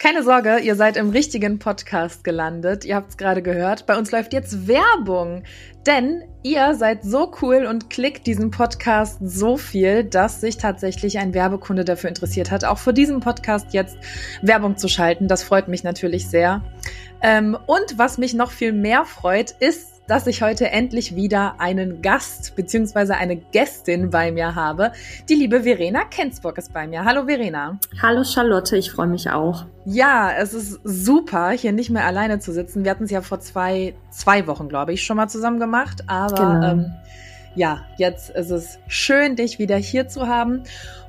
Keine Sorge, ihr seid im richtigen Podcast gelandet. Ihr habt es gerade gehört. Bei uns läuft jetzt Werbung. Denn ihr seid so cool und klickt diesen Podcast so viel, dass sich tatsächlich ein Werbekunde dafür interessiert hat, auch für diesen Podcast jetzt Werbung zu schalten. Das freut mich natürlich sehr. Ähm, und was mich noch viel mehr freut, ist, dass ich heute endlich wieder einen Gast bzw. eine Gästin bei mir habe. Die liebe Verena Kensburg ist bei mir. Hallo Verena. Hallo Charlotte, ich freue mich auch. Ja, es ist super, hier nicht mehr alleine zu sitzen. Wir hatten es ja vor zwei, zwei Wochen, glaube ich, schon mal zusammen gemacht. Aber genau. ähm, ja, jetzt ist es schön, dich wieder hier zu haben.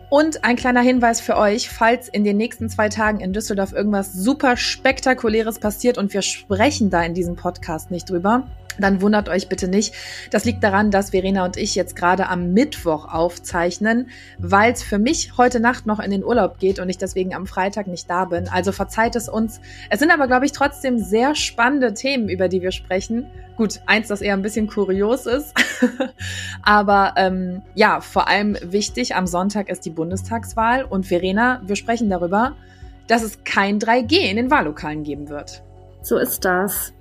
Und ein kleiner Hinweis für euch, falls in den nächsten zwei Tagen in Düsseldorf irgendwas super spektakuläres passiert und wir sprechen da in diesem Podcast nicht drüber, dann wundert euch bitte nicht. Das liegt daran, dass Verena und ich jetzt gerade am Mittwoch aufzeichnen, weil es für mich heute Nacht noch in den Urlaub geht und ich deswegen am Freitag nicht da bin. Also verzeiht es uns. Es sind aber, glaube ich, trotzdem sehr spannende Themen, über die wir sprechen. Gut, eins, das eher ein bisschen kurios ist. aber ähm, ja, vor allem wichtig, am Sonntag ist die Bundestagswahl und Verena, wir sprechen darüber, dass es kein 3G in den Wahllokalen geben wird. So ist das.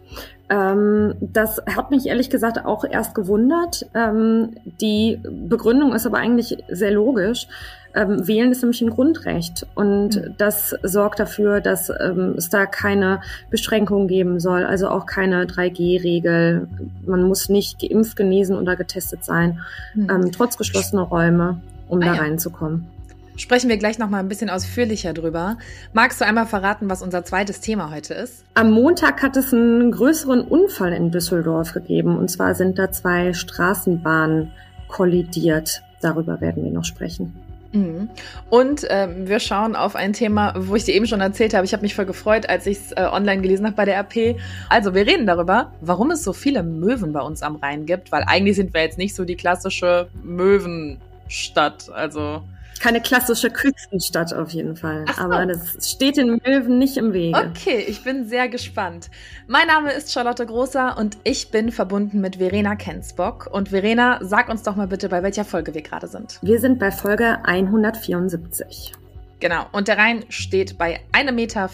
Ähm, das hat mich ehrlich gesagt auch erst gewundert. Ähm, die Begründung ist aber eigentlich sehr logisch. Ähm, Wählen ist nämlich ein Grundrecht und mhm. das sorgt dafür, dass ähm, es da keine Beschränkungen geben soll, also auch keine 3G-Regel. Man muss nicht geimpft, genesen oder getestet sein, mhm. ähm, trotz geschlossener Räume, um ah, da ja. reinzukommen sprechen wir gleich noch mal ein bisschen ausführlicher drüber. Magst du einmal verraten, was unser zweites Thema heute ist? Am Montag hat es einen größeren Unfall in Düsseldorf gegeben. Und zwar sind da zwei Straßenbahnen kollidiert. Darüber werden wir noch sprechen. Mhm. Und ähm, wir schauen auf ein Thema, wo ich dir eben schon erzählt habe. Ich habe mich voll gefreut, als ich es äh, online gelesen habe bei der RP. Also wir reden darüber, warum es so viele Möwen bei uns am Rhein gibt, weil eigentlich sind wir jetzt nicht so die klassische Möwenstadt. Also keine klassische Küstenstadt auf jeden Fall. So. Aber das steht den Möwen nicht im Wege. Okay, ich bin sehr gespannt. Mein Name ist Charlotte Großer und ich bin verbunden mit Verena Kensbock. Und Verena, sag uns doch mal bitte, bei welcher Folge wir gerade sind. Wir sind bei Folge 174. Genau, und der Rhein steht bei 1,64 Meter.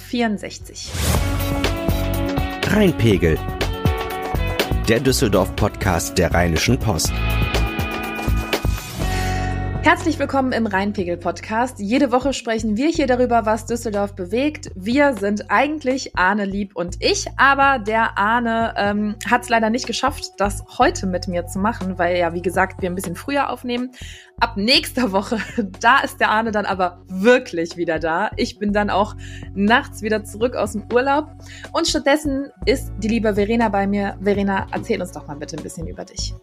Rheinpegel. Der Düsseldorf-Podcast der Rheinischen Post. Herzlich willkommen im Rheinpegel-Podcast. Jede Woche sprechen wir hier darüber, was Düsseldorf bewegt. Wir sind eigentlich Arne Lieb und ich, aber der Arne ähm, hat es leider nicht geschafft, das heute mit mir zu machen, weil ja, wie gesagt, wir ein bisschen früher aufnehmen. Ab nächster Woche, da ist der Arne dann aber wirklich wieder da. Ich bin dann auch nachts wieder zurück aus dem Urlaub. Und stattdessen ist die liebe Verena bei mir. Verena, erzähl uns doch mal bitte ein bisschen über dich.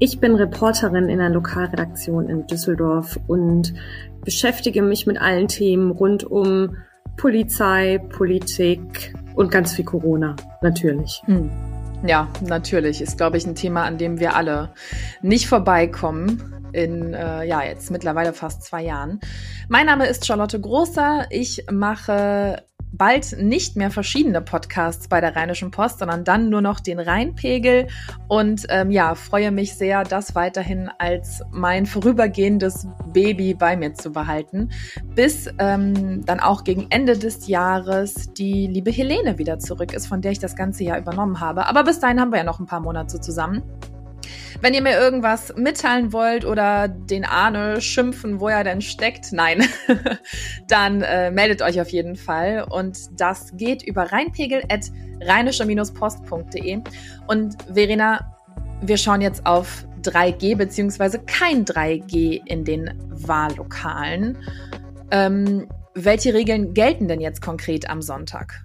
Ich bin Reporterin in der Lokalredaktion in Düsseldorf und beschäftige mich mit allen Themen rund um Polizei, Politik und ganz viel Corona, natürlich. Hm. Ja, natürlich ist, glaube ich, ein Thema, an dem wir alle nicht vorbeikommen in äh, ja jetzt mittlerweile fast zwei Jahren. Mein Name ist Charlotte Großer. Ich mache bald nicht mehr verschiedene Podcasts bei der Rheinischen Post, sondern dann nur noch den Rheinpegel. Und ähm, ja, freue mich sehr, das weiterhin als mein vorübergehendes Baby bei mir zu behalten, bis ähm, dann auch gegen Ende des Jahres die liebe Helene wieder zurück ist, von der ich das ganze Jahr übernommen habe. Aber bis dahin haben wir ja noch ein paar Monate zusammen. Wenn ihr mir irgendwas mitteilen wollt oder den Arne schimpfen, wo er denn steckt, nein, dann äh, meldet euch auf jeden Fall. Und das geht über rheinpegel.rheinischer-post.de. Und Verena, wir schauen jetzt auf 3G beziehungsweise kein 3G in den Wahllokalen. Ähm, welche Regeln gelten denn jetzt konkret am Sonntag?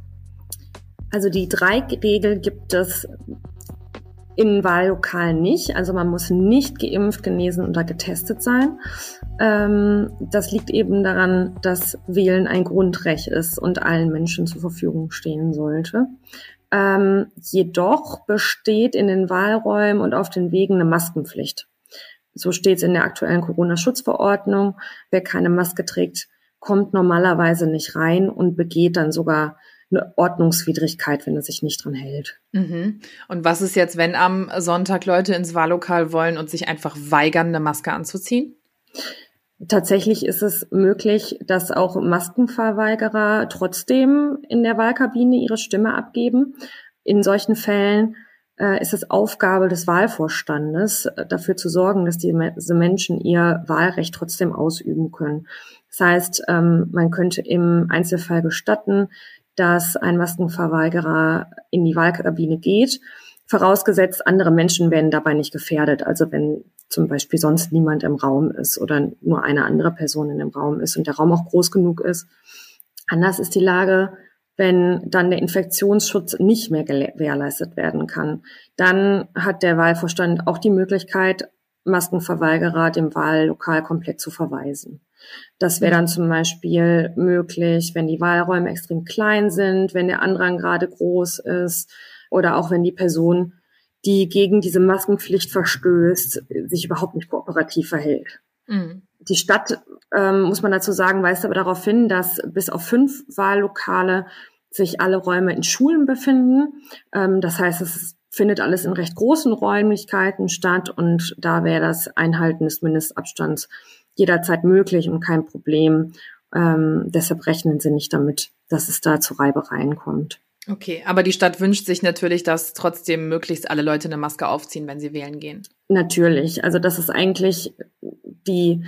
Also die 3G-Regel gibt es in Wahllokalen nicht. Also man muss nicht geimpft, genesen oder getestet sein. Ähm, das liegt eben daran, dass Wählen ein Grundrecht ist und allen Menschen zur Verfügung stehen sollte. Ähm, jedoch besteht in den Wahlräumen und auf den Wegen eine Maskenpflicht. So steht es in der aktuellen Corona-Schutzverordnung. Wer keine Maske trägt, kommt normalerweise nicht rein und begeht dann sogar eine Ordnungswidrigkeit, wenn er sich nicht dran hält. Mhm. Und was ist jetzt, wenn am Sonntag Leute ins Wahllokal wollen und sich einfach weigern, eine Maske anzuziehen? Tatsächlich ist es möglich, dass auch Maskenverweigerer trotzdem in der Wahlkabine ihre Stimme abgeben. In solchen Fällen äh, ist es Aufgabe des Wahlvorstandes, äh, dafür zu sorgen, dass diese Menschen ihr Wahlrecht trotzdem ausüben können. Das heißt, ähm, man könnte im Einzelfall gestatten, dass ein Maskenverweigerer in die Wahlkabine geht, vorausgesetzt andere Menschen werden dabei nicht gefährdet. Also wenn zum Beispiel sonst niemand im Raum ist oder nur eine andere Person in dem Raum ist und der Raum auch groß genug ist. Anders ist die Lage, wenn dann der Infektionsschutz nicht mehr gewährleistet werden kann. Dann hat der Wahlvorstand auch die Möglichkeit, Maskenverweigerer dem Wahllokal komplett zu verweisen. Das wäre dann zum Beispiel möglich, wenn die Wahlräume extrem klein sind, wenn der Andrang gerade groß ist oder auch wenn die Person, die gegen diese Maskenpflicht verstößt, sich überhaupt nicht kooperativ verhält. Mhm. Die Stadt, ähm, muss man dazu sagen, weist aber darauf hin, dass bis auf fünf Wahllokale sich alle Räume in Schulen befinden. Ähm, das heißt, es findet alles in recht großen Räumlichkeiten statt und da wäre das Einhalten des Mindestabstands jederzeit möglich und kein Problem. Ähm, deshalb rechnen sie nicht damit, dass es da zu Reibereien kommt. Okay, aber die Stadt wünscht sich natürlich, dass trotzdem möglichst alle Leute eine Maske aufziehen, wenn sie wählen gehen. Natürlich. Also das ist eigentlich die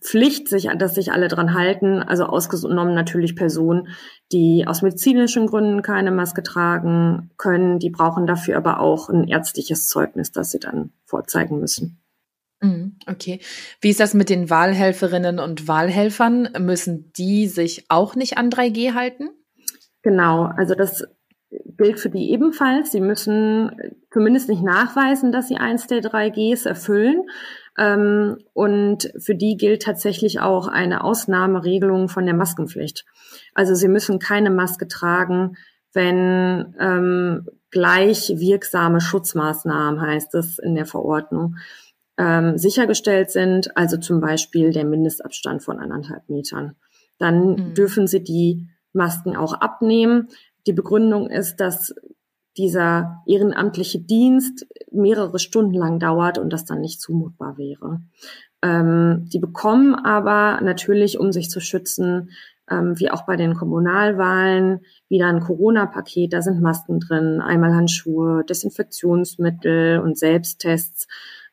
Pflicht, sich, dass sich alle dran halten. Also ausgenommen natürlich Personen, die aus medizinischen Gründen keine Maske tragen können. Die brauchen dafür aber auch ein ärztliches Zeugnis, das sie dann vorzeigen müssen. Mhm, okay. Wie ist das mit den Wahlhelferinnen und Wahlhelfern? Müssen die sich auch nicht an 3G halten? Genau, also das gilt für die ebenfalls. Sie müssen zumindest nicht nachweisen, dass sie eins der 3Gs erfüllen. Ähm, und für die gilt tatsächlich auch eine Ausnahmeregelung von der Maskenpflicht. Also sie müssen keine Maske tragen, wenn ähm, gleich wirksame Schutzmaßnahmen, heißt es in der Verordnung, ähm, sichergestellt sind, also zum Beispiel der Mindestabstand von anderthalb Metern. Dann mhm. dürfen Sie die Masken auch abnehmen. Die Begründung ist, dass dieser ehrenamtliche Dienst mehrere Stunden lang dauert und das dann nicht zumutbar wäre. Ähm, die bekommen aber natürlich, um sich zu schützen, ähm, wie auch bei den Kommunalwahlen, wieder ein Corona-Paket. Da sind Masken drin, einmal Handschuhe, Desinfektionsmittel und Selbsttests.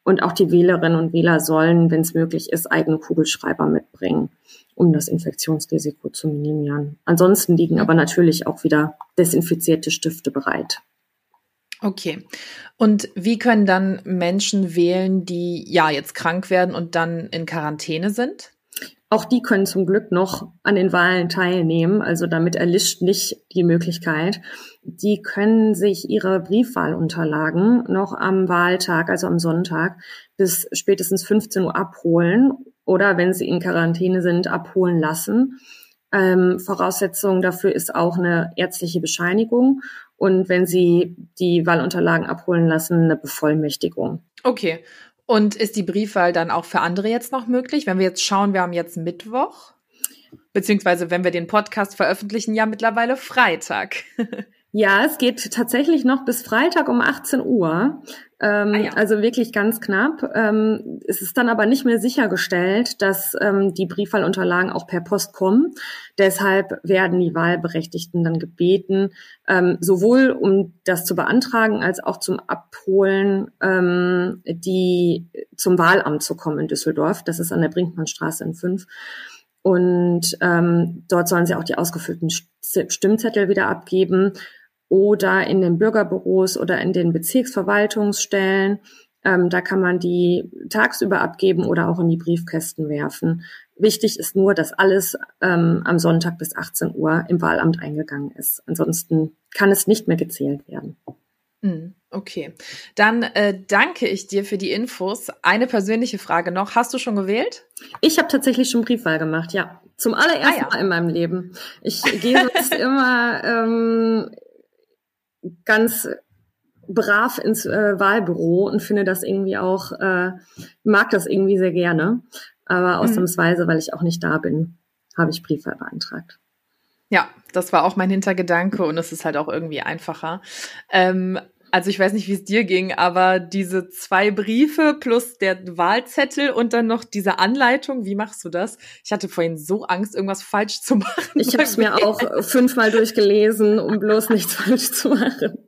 Und auch die Wählerinnen und Wähler sollen, wenn es möglich ist, eigene Kugelschreiber mitbringen, um das Infektionsrisiko zu minimieren. Ansonsten liegen aber natürlich auch wieder desinfizierte Stifte bereit. Okay. Und wie können dann Menschen wählen, die ja jetzt krank werden und dann in Quarantäne sind? Auch die können zum Glück noch an den Wahlen teilnehmen. Also damit erlischt nicht die Möglichkeit. Die können sich ihre Briefwahlunterlagen noch am Wahltag, also am Sonntag, bis spätestens 15 Uhr abholen oder wenn sie in Quarantäne sind, abholen lassen. Ähm, Voraussetzung dafür ist auch eine ärztliche Bescheinigung und wenn sie die Wahlunterlagen abholen lassen, eine Bevollmächtigung. Okay. Und ist die Briefwahl dann auch für andere jetzt noch möglich? Wenn wir jetzt schauen, wir haben jetzt Mittwoch, beziehungsweise wenn wir den Podcast veröffentlichen, ja mittlerweile Freitag. Ja, es geht tatsächlich noch bis Freitag um 18 Uhr. Ähm, ah ja. Also wirklich ganz knapp. Ähm, es ist dann aber nicht mehr sichergestellt, dass ähm, die Briefwahlunterlagen auch per Post kommen. Deshalb werden die Wahlberechtigten dann gebeten, ähm, sowohl um das zu beantragen als auch zum Abholen, ähm, die zum Wahlamt zu kommen in Düsseldorf. Das ist an der Brinkmannstraße in 5. Und ähm, dort sollen sie auch die ausgefüllten Stimmzettel wieder abgeben oder in den Bürgerbüros oder in den Bezirksverwaltungsstellen. Ähm, da kann man die tagsüber abgeben oder auch in die Briefkästen werfen. Wichtig ist nur, dass alles ähm, am Sonntag bis 18 Uhr im Wahlamt eingegangen ist. Ansonsten kann es nicht mehr gezählt werden. Hm, okay, dann äh, danke ich dir für die Infos. Eine persönliche Frage noch. Hast du schon gewählt? Ich habe tatsächlich schon Briefwahl gemacht, ja. Zum allerersten ah, ja. Mal in meinem Leben. Ich gehe sonst immer ähm, ganz brav ins äh, Wahlbüro und finde das irgendwie auch, äh, mag das irgendwie sehr gerne. Aber mhm. ausnahmsweise, weil ich auch nicht da bin, habe ich Briefwahl beantragt. Ja, das war auch mein Hintergedanke und es ist halt auch irgendwie einfacher. Ähm, also ich weiß nicht, wie es dir ging, aber diese zwei Briefe plus der Wahlzettel und dann noch diese Anleitung, wie machst du das? Ich hatte vorhin so Angst, irgendwas falsch zu machen. Ich habe es mir auch fünfmal durchgelesen, um bloß nichts falsch zu machen.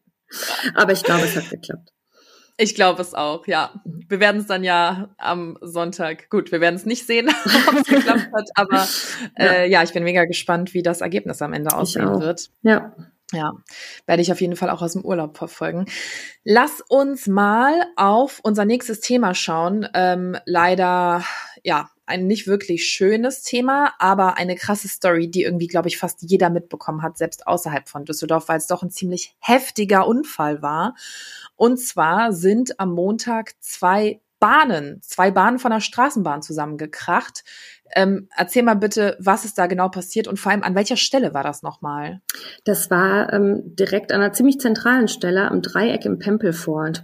Aber ich glaube, es hat geklappt. Ich glaube es auch, ja. Wir werden es dann ja am Sonntag. Gut, wir werden es nicht sehen, ob es geklappt hat, aber äh, ja. ja, ich bin mega gespannt, wie das Ergebnis am Ende aussehen wird. Ja. Ja, werde ich auf jeden Fall auch aus dem Urlaub verfolgen. Lass uns mal auf unser nächstes Thema schauen. Ähm, leider, ja, ein nicht wirklich schönes Thema, aber eine krasse Story, die irgendwie, glaube ich, fast jeder mitbekommen hat, selbst außerhalb von Düsseldorf, weil es doch ein ziemlich heftiger Unfall war. Und zwar sind am Montag zwei Bahnen, zwei Bahnen von der Straßenbahn zusammengekracht. Ähm, erzähl mal bitte, was ist da genau passiert und vor allem an welcher Stelle war das nochmal? Das war ähm, direkt an einer ziemlich zentralen Stelle am Dreieck im Pempelfort.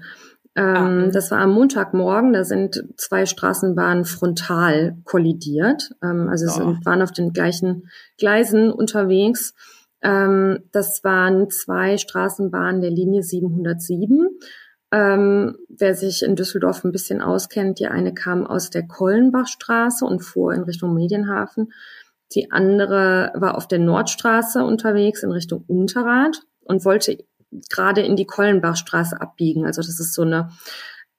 Ähm, ah. Mhm. Das war am Montagmorgen, da sind zwei Straßenbahnen frontal kollidiert. Ähm, also oh. sind, waren auf den gleichen Gleisen unterwegs. Ähm, das waren zwei Straßenbahnen der Linie 707. Ähm, wer sich in Düsseldorf ein bisschen auskennt, die eine kam aus der Kollenbachstraße und fuhr in Richtung Medienhafen. Die andere war auf der Nordstraße unterwegs in Richtung Unterrad und wollte gerade in die Kollenbachstraße abbiegen. Also das ist so eine,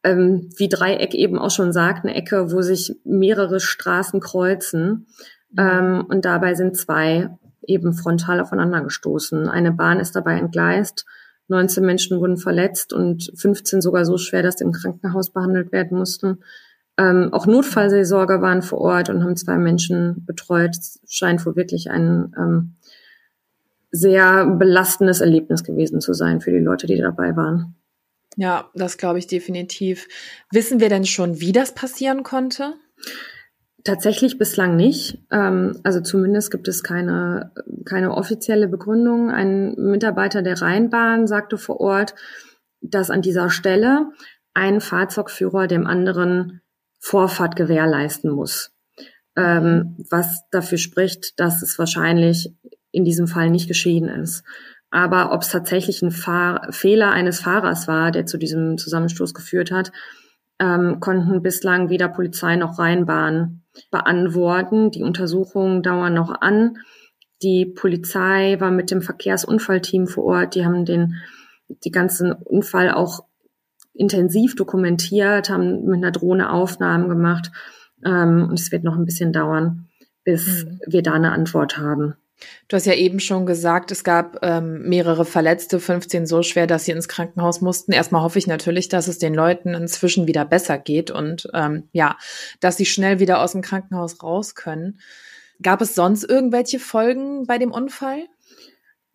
ähm, wie Dreieck eben auch schon sagt, eine Ecke, wo sich mehrere Straßen kreuzen. Mhm. Ähm, und dabei sind zwei eben frontal aufeinander gestoßen. Eine Bahn ist dabei entgleist 19 Menschen wurden verletzt und 15 sogar so schwer, dass sie im Krankenhaus behandelt werden mussten. Ähm, auch Notfallseelsorger waren vor Ort und haben zwei Menschen betreut. Es scheint wohl wirklich ein ähm, sehr belastendes Erlebnis gewesen zu sein für die Leute, die dabei waren. Ja, das glaube ich definitiv. Wissen wir denn schon, wie das passieren konnte? Tatsächlich bislang nicht. Ähm, also zumindest gibt es keine, keine offizielle Begründung. Ein Mitarbeiter der Rheinbahn sagte vor Ort, dass an dieser Stelle ein Fahrzeugführer dem anderen Vorfahrt gewährleisten muss. Ähm, was dafür spricht, dass es wahrscheinlich in diesem Fall nicht geschehen ist. Aber ob es tatsächlich ein Fahr Fehler eines Fahrers war, der zu diesem Zusammenstoß geführt hat, ähm, konnten bislang weder Polizei noch Rheinbahn beantworten. Die Untersuchungen dauern noch an. Die Polizei war mit dem Verkehrsunfallteam vor Ort. Die haben den, die ganzen Unfall auch intensiv dokumentiert, haben mit einer Drohne Aufnahmen gemacht. Ähm, und es wird noch ein bisschen dauern, bis mhm. wir da eine Antwort haben. Du hast ja eben schon gesagt, es gab ähm, mehrere Verletzte, 15 so schwer, dass sie ins Krankenhaus mussten. Erstmal hoffe ich natürlich, dass es den Leuten inzwischen wieder besser geht und ähm, ja, dass sie schnell wieder aus dem Krankenhaus raus können. Gab es sonst irgendwelche Folgen bei dem Unfall?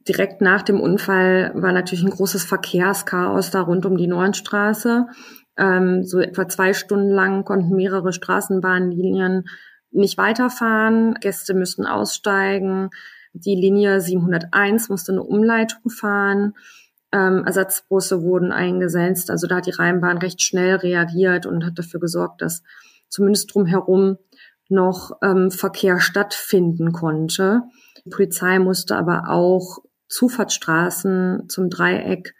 Direkt nach dem Unfall war natürlich ein großes Verkehrschaos da rund um die Neuenstraße. Ähm, so etwa zwei Stunden lang konnten mehrere Straßenbahnlinien nicht weiterfahren. Gäste müssten aussteigen. Die Linie 701 musste eine Umleitung fahren. Ähm, Ersatzbusse wurden eingesetzt. Also da hat die Rheinbahn recht schnell reagiert und hat dafür gesorgt, dass zumindest drumherum noch ähm, Verkehr stattfinden konnte. Die Polizei musste aber auch Zufahrtsstraßen zum Dreieck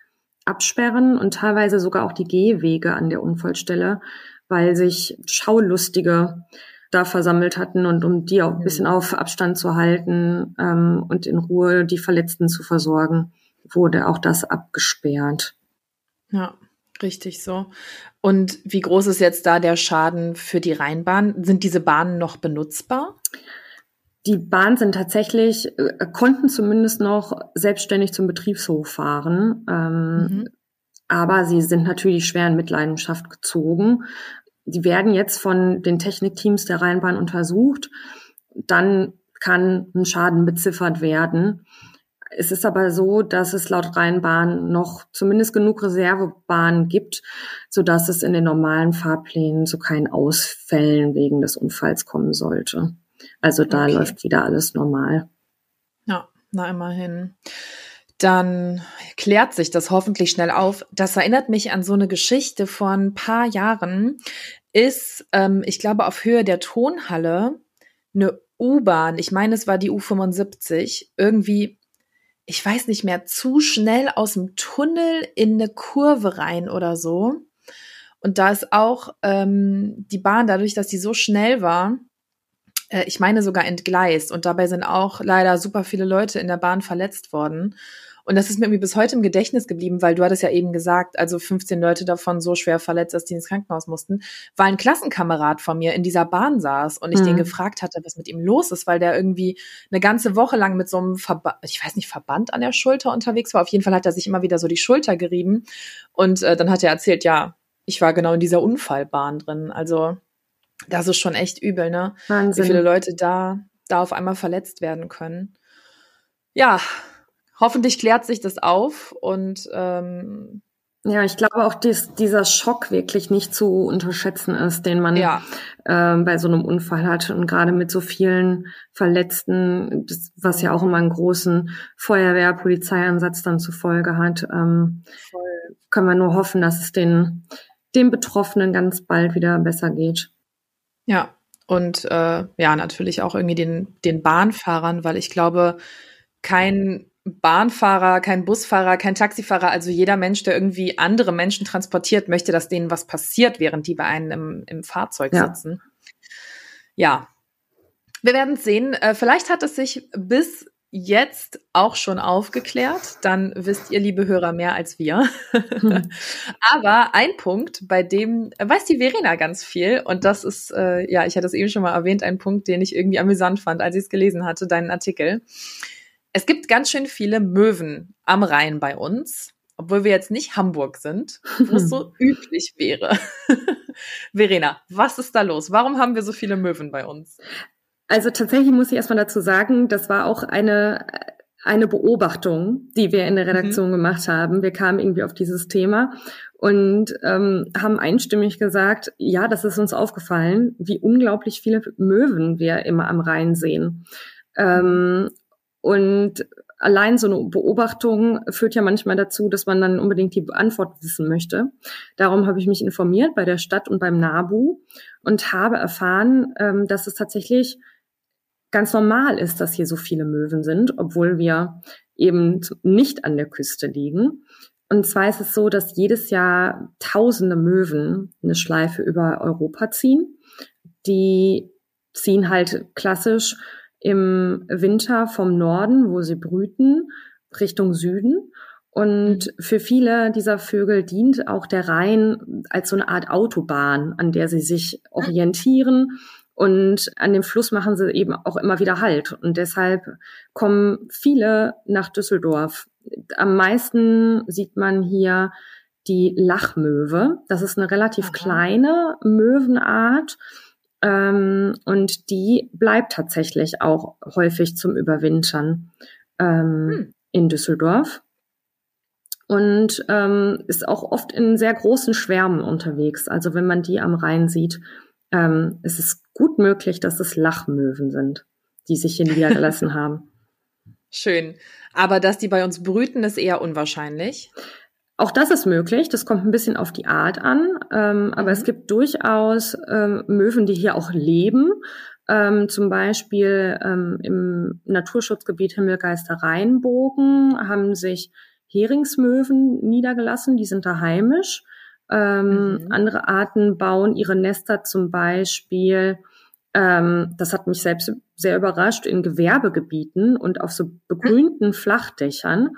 absperren und teilweise sogar auch die Gehwege an der Unfallstelle, weil sich Schaulustige da versammelt hatten und um die auch ein bisschen auf Abstand zu halten ähm, und in Ruhe die Verletzten zu versorgen, wurde auch das abgesperrt. Ja, richtig so. Und wie groß ist jetzt da der Schaden für die Rheinbahn? Sind diese Bahnen noch benutzbar? Die Bahnen sind tatsächlich, äh, konnten zumindest noch selbstständig zum Betriebshof fahren. Ähm, mhm. Aber sie sind natürlich schwer in Mitleidenschaft gezogen die werden jetzt von den Technikteams der Rheinbahn untersucht. Dann kann ein Schaden beziffert werden. Es ist aber so, dass es laut Rheinbahn noch zumindest genug Reservebahnen gibt, sodass es in den normalen Fahrplänen zu keinen Ausfällen wegen des Unfalls kommen sollte. Also da okay. läuft wieder alles normal. Ja, na immerhin. Dann klärt sich das hoffentlich schnell auf. Das erinnert mich an so eine Geschichte vor ein paar Jahren. Ist, ähm, ich glaube, auf Höhe der Tonhalle eine U-Bahn, ich meine, es war die U75, irgendwie, ich weiß nicht mehr, zu schnell aus dem Tunnel in eine Kurve rein oder so. Und da ist auch ähm, die Bahn, dadurch, dass die so schnell war, äh, ich meine sogar entgleist. Und dabei sind auch leider super viele Leute in der Bahn verletzt worden. Und das ist mir irgendwie bis heute im Gedächtnis geblieben, weil du hattest ja eben gesagt, also 15 Leute davon so schwer verletzt, dass die ins Krankenhaus mussten, weil ein Klassenkamerad von mir in dieser Bahn saß und ich mhm. den gefragt hatte, was mit ihm los ist, weil der irgendwie eine ganze Woche lang mit so einem Verband, ich weiß nicht, Verband an der Schulter unterwegs war. Auf jeden Fall hat er sich immer wieder so die Schulter gerieben. Und äh, dann hat er erzählt, ja, ich war genau in dieser Unfallbahn drin. Also das ist schon echt übel, ne? Wahnsinn. Wie viele Leute da, da auf einmal verletzt werden können. Ja, hoffentlich klärt sich das auf und ähm, ja, ich glaube auch, dass dieser Schock wirklich nicht zu unterschätzen ist, den man ja. äh, bei so einem Unfall hat. Und gerade mit so vielen Verletzten, was ja auch immer einen großen Feuerwehr-, Polizeieinsatz dann zur Folge hat, ähm, können wir nur hoffen, dass es den, den Betroffenen ganz bald wieder besser geht. Ja, und äh, ja, natürlich auch irgendwie den, den Bahnfahrern, weil ich glaube, kein Bahnfahrer, kein Busfahrer, kein Taxifahrer, also jeder Mensch, der irgendwie andere Menschen transportiert, möchte, dass denen was passiert, während die bei einem im, im Fahrzeug ja. sitzen. Ja. Wir werden sehen. Äh, vielleicht hat es sich bis jetzt auch schon aufgeklärt. Dann wisst ihr, liebe Hörer, mehr als wir. Hm. Aber ein Punkt, bei dem weiß die Verena ganz viel. Und das ist, äh, ja, ich hatte es eben schon mal erwähnt, ein Punkt, den ich irgendwie amüsant fand, als ich es gelesen hatte, deinen Artikel. Es gibt ganz schön viele Möwen am Rhein bei uns, obwohl wir jetzt nicht Hamburg sind, wo es so üblich wäre. Verena, was ist da los? Warum haben wir so viele Möwen bei uns? Also tatsächlich muss ich erstmal dazu sagen, das war auch eine, eine Beobachtung, die wir in der mhm. Redaktion mhm. gemacht haben. Wir kamen irgendwie auf dieses Thema und ähm, haben einstimmig gesagt, ja, das ist uns aufgefallen, wie unglaublich viele Möwen wir immer am Rhein sehen. Ähm, und allein so eine Beobachtung führt ja manchmal dazu, dass man dann unbedingt die Antwort wissen möchte. Darum habe ich mich informiert bei der Stadt und beim NABU und habe erfahren, ähm, dass es tatsächlich ganz normal ist, dass hier so viele Möwen sind, obwohl wir eben nicht an der Küste liegen. Und zwar ist es so, dass jedes Jahr tausende Möwen eine Schleife über Europa ziehen. Die ziehen halt klassisch im Winter vom Norden, wo sie brüten, Richtung Süden. Und mhm. für viele dieser Vögel dient auch der Rhein als so eine Art Autobahn, an der sie sich orientieren. Und an dem Fluss machen sie eben auch immer wieder Halt. Und deshalb kommen viele nach Düsseldorf. Am meisten sieht man hier die Lachmöwe. Das ist eine relativ Aha. kleine Möwenart ähm, und die bleibt tatsächlich auch häufig zum Überwintern ähm, hm. in Düsseldorf und ähm, ist auch oft in sehr großen Schwärmen unterwegs. Also wenn man die am Rhein sieht, ähm, ist es gut möglich, dass es Lachmöwen sind, die sich hier niedergelassen haben. Schön. Aber dass die bei uns brüten, ist eher unwahrscheinlich. Auch das ist möglich. Das kommt ein bisschen auf die Art an. Ähm, aber mhm. es gibt durchaus ähm, Möwen, die hier auch leben. Ähm, zum Beispiel ähm, im Naturschutzgebiet Himmelgeister Rheinbogen haben sich Heringsmöwen niedergelassen. Die sind da heimisch. Ähm, mhm. Andere Arten bauen ihre Nester zum Beispiel ähm, das hat mich selbst sehr überrascht, in Gewerbegebieten und auf so begrünten Flachdächern.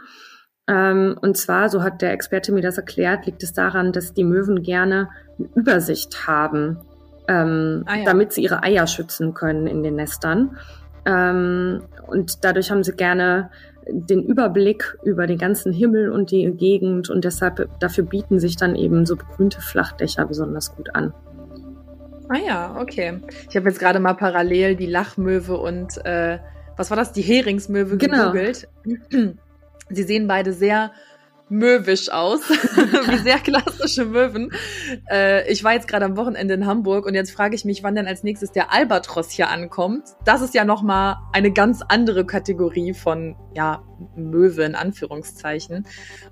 Ähm, und zwar, so hat der Experte mir das erklärt, liegt es daran, dass die Möwen gerne eine Übersicht haben, ähm, ah, ja. damit sie ihre Eier schützen können in den Nestern. Ähm, und dadurch haben sie gerne den Überblick über den ganzen Himmel und die Gegend und deshalb dafür bieten sich dann eben so begrünte Flachdächer besonders gut an. Ah ja, okay. Ich habe jetzt gerade mal parallel die Lachmöwe und äh, was war das? Die Heringsmöwe genau. gegoogelt. Sie sehen beide sehr möwisch aus, wie sehr klassische Möwen. Äh, ich war jetzt gerade am Wochenende in Hamburg und jetzt frage ich mich, wann denn als nächstes der Albatros hier ankommt. Das ist ja noch mal eine ganz andere Kategorie von ja Möwe in Anführungszeichen.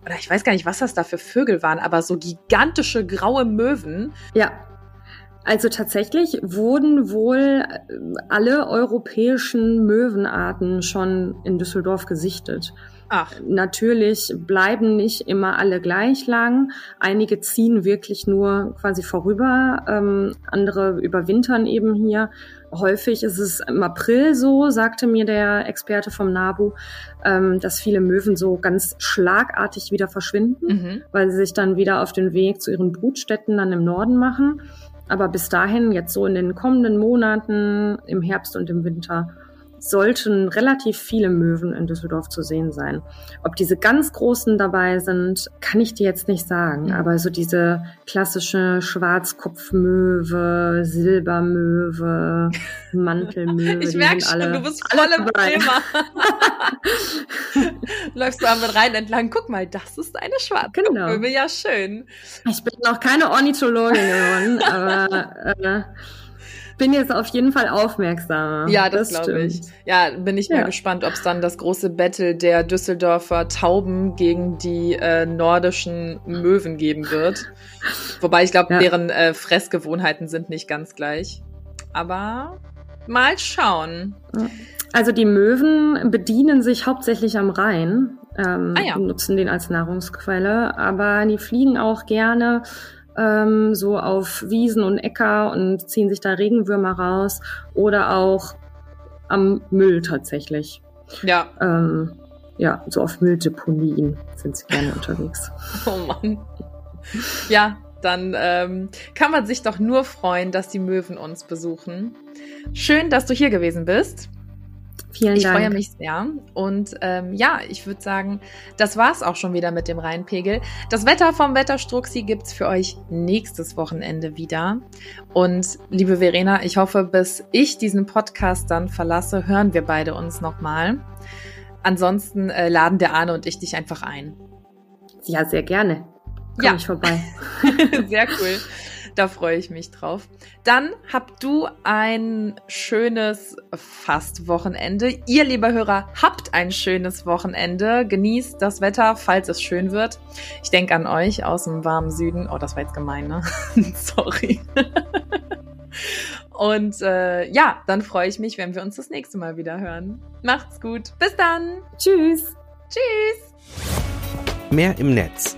Oder ich weiß gar nicht, was das da für Vögel waren, aber so gigantische graue Möwen. Ja. Also tatsächlich wurden wohl alle europäischen Möwenarten schon in Düsseldorf gesichtet. Ach. Natürlich bleiben nicht immer alle gleich lang. Einige ziehen wirklich nur quasi vorüber, ähm, andere überwintern eben hier. Häufig ist es im April so, sagte mir der Experte vom NABU, ähm, dass viele Möwen so ganz schlagartig wieder verschwinden, mhm. weil sie sich dann wieder auf den Weg zu ihren Brutstätten dann im Norden machen. Aber bis dahin, jetzt so in den kommenden Monaten, im Herbst und im Winter, sollten relativ viele Möwen in Düsseldorf zu sehen sein. Ob diese ganz großen dabei sind, kann ich dir jetzt nicht sagen. Aber so diese klassische Schwarzkopfmöwe, Silbermöwe, Mantelmöwe. ich merke schon, alle, du bist voll im Thema. Läufst du am Rhein entlang, guck mal, das ist eine Schwarzkopfmöwe, genau. ja schön. Ich bin noch keine Ornithologin, aber äh, bin jetzt auf jeden Fall aufmerksamer. Ja, das, das glaube ich. Ja, bin ich ja. mal gespannt, ob es dann das große Battle der Düsseldorfer Tauben gegen die äh, nordischen Möwen geben wird. Wobei ich glaube, ja. deren äh, Fressgewohnheiten sind nicht ganz gleich. Aber mal schauen. Also die Möwen bedienen sich hauptsächlich am Rhein, ähm, ah ja. nutzen den als Nahrungsquelle, aber die fliegen auch gerne ähm, so auf Wiesen und Äcker und ziehen sich da Regenwürmer raus oder auch am Müll tatsächlich. Ja. Ähm, ja, so auf Mülldeponien sind sie gerne unterwegs. Oh Mann. Ja, dann ähm, kann man sich doch nur freuen, dass die Möwen uns besuchen. Schön, dass du hier gewesen bist. Vielen ich Dank. Ich freue mich sehr. Und ähm, ja, ich würde sagen, das war's auch schon wieder mit dem Rheinpegel. Das Wetter vom Wetterstruxi gibt's für euch nächstes Wochenende wieder. Und liebe Verena, ich hoffe, bis ich diesen Podcast dann verlasse, hören wir beide uns nochmal. Ansonsten äh, laden der Arne und ich dich einfach ein. Ja, sehr gerne. Komm ja. ich vorbei. sehr cool. Da freue ich mich drauf. Dann habt du ein schönes Fastwochenende. Ihr, lieber Hörer, habt ein schönes Wochenende. Genießt das Wetter, falls es schön wird. Ich denke an euch aus dem warmen Süden. Oh, das war jetzt gemein, ne? Sorry. Und äh, ja, dann freue ich mich, wenn wir uns das nächste Mal wieder hören. Macht's gut. Bis dann. Tschüss. Tschüss. Mehr im Netz